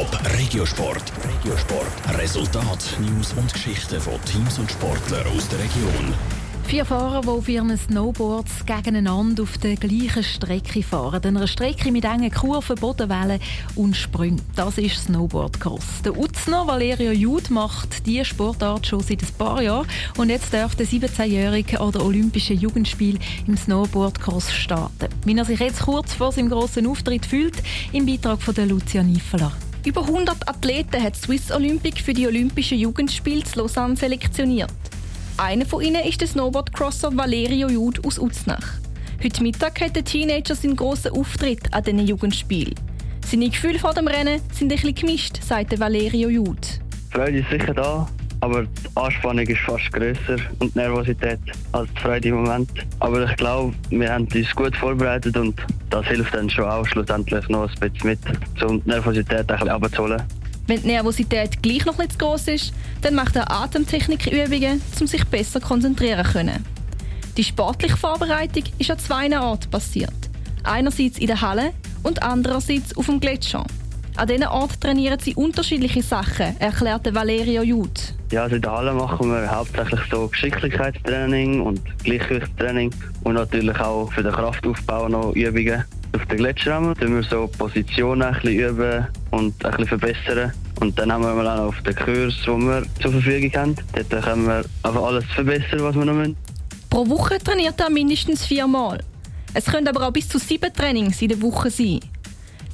Top Regiosport. Regiosport. Resultat, News und Geschichten von Teams und Sportlern aus der Region. Vier Fahrer, die auf ihren Snowboards gegeneinander auf der gleichen Strecke fahren. Eine Strecke mit engen Kurven, Bodenwellen und Sprüngen. Das ist Snowboardcross. Der Utzner Valerio Jud macht diese Sportart schon seit ein paar Jahren. Und jetzt darf der 17-Jährige an den Olympischen Jugendspielen im Snowboardcross starten. Wie er sich jetzt kurz vor seinem grossen Auftritt fühlt, im Beitrag von der Lucia Niffeler. Über 100 Athleten hat Swiss Olympic für die Olympischen Jugendspiele zu Lausanne selektioniert. Einer von ihnen ist der Snowboardcrosser Valerio Jud aus Uznach. Heute Mittag hat der Teenager seinen grossen Auftritt an diesen Jugendspielen. Seine Gefühle vor dem Rennen sind ein bisschen gemischt, sagt Valerio Jud. Die Freude ist sicher da, aber die Anspannung ist fast grösser und die Nervosität als die Freude im Moment. Aber ich glaube, wir haben uns gut vorbereitet und das hilft dann schon auch schlussendlich noch ein bisschen mit, um die Nervosität ein bisschen abzuholen. Wenn die Nervosität gleich noch etwas groß ist, dann macht er Atemtechnikübungen, um sich besser konzentrieren zu können. Die sportliche Vorbereitung ist an zwei Orten passiert. Einerseits in der Halle und andererseits auf dem Gletscher. An diesen Ort trainieren sie unterschiedliche Sachen, erklärte Valerio Jud. Ja, also in der Halle machen wir hauptsächlich so Geschicklichkeitstraining und Gleichgewichtstraining und natürlich auch für den Kraftaufbau noch Übungen. Auf den Gletscherrahmen üben wir so Positionen ein bisschen üben und ein bisschen verbessern. Und dann haben wir auch auf den Kurs, den wir zur Verfügung haben. Dort können wir einfach alles verbessern, was wir noch müssen. Pro Woche trainiert er mindestens viermal. Es können aber auch bis zu sieben Trainings in der Woche sein.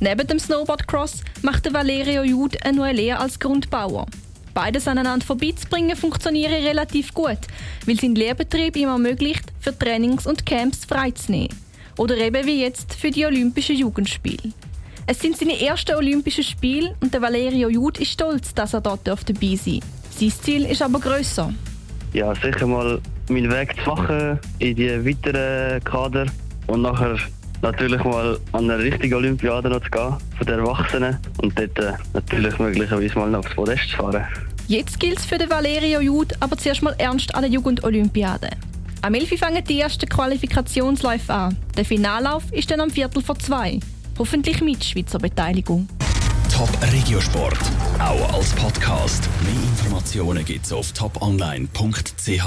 Neben dem Snowboardcross macht Valerio Jud eine neue Lehre als Grundbauer. Beides aneinander vorbeizubringen funktioniert relativ gut, weil sein Lehrbetrieb ihm ermöglicht, für Trainings und Camps freizunehmen. Oder eben wie jetzt für die Olympischen Jugendspiele. Es sind seine ersten Olympischen Spiele und der Valerio Jud ist stolz, dass er dort dabei sein darf. Sein Ziel ist aber grösser. Ja, sicher mal meinen Weg zu machen in die weiteren Kader und nachher natürlich mal an eine richtige Olympiade noch zu gehen, von den Erwachsenen und dort äh, natürlich möglicherweise mal noch aufs Podest zu fahren. Jetzt gilt es für den Valerio Jud aber zuerst mal ernst an der Jugendolympiade. Am 11. fangen die ersten Qualifikationsläufe an. Der Finallauf ist dann am Viertel vor zwei. Hoffentlich mit Schweizer Beteiligung. Top Regiosport, auch als Podcast. Mehr Informationen gibt's auf toponline.ch.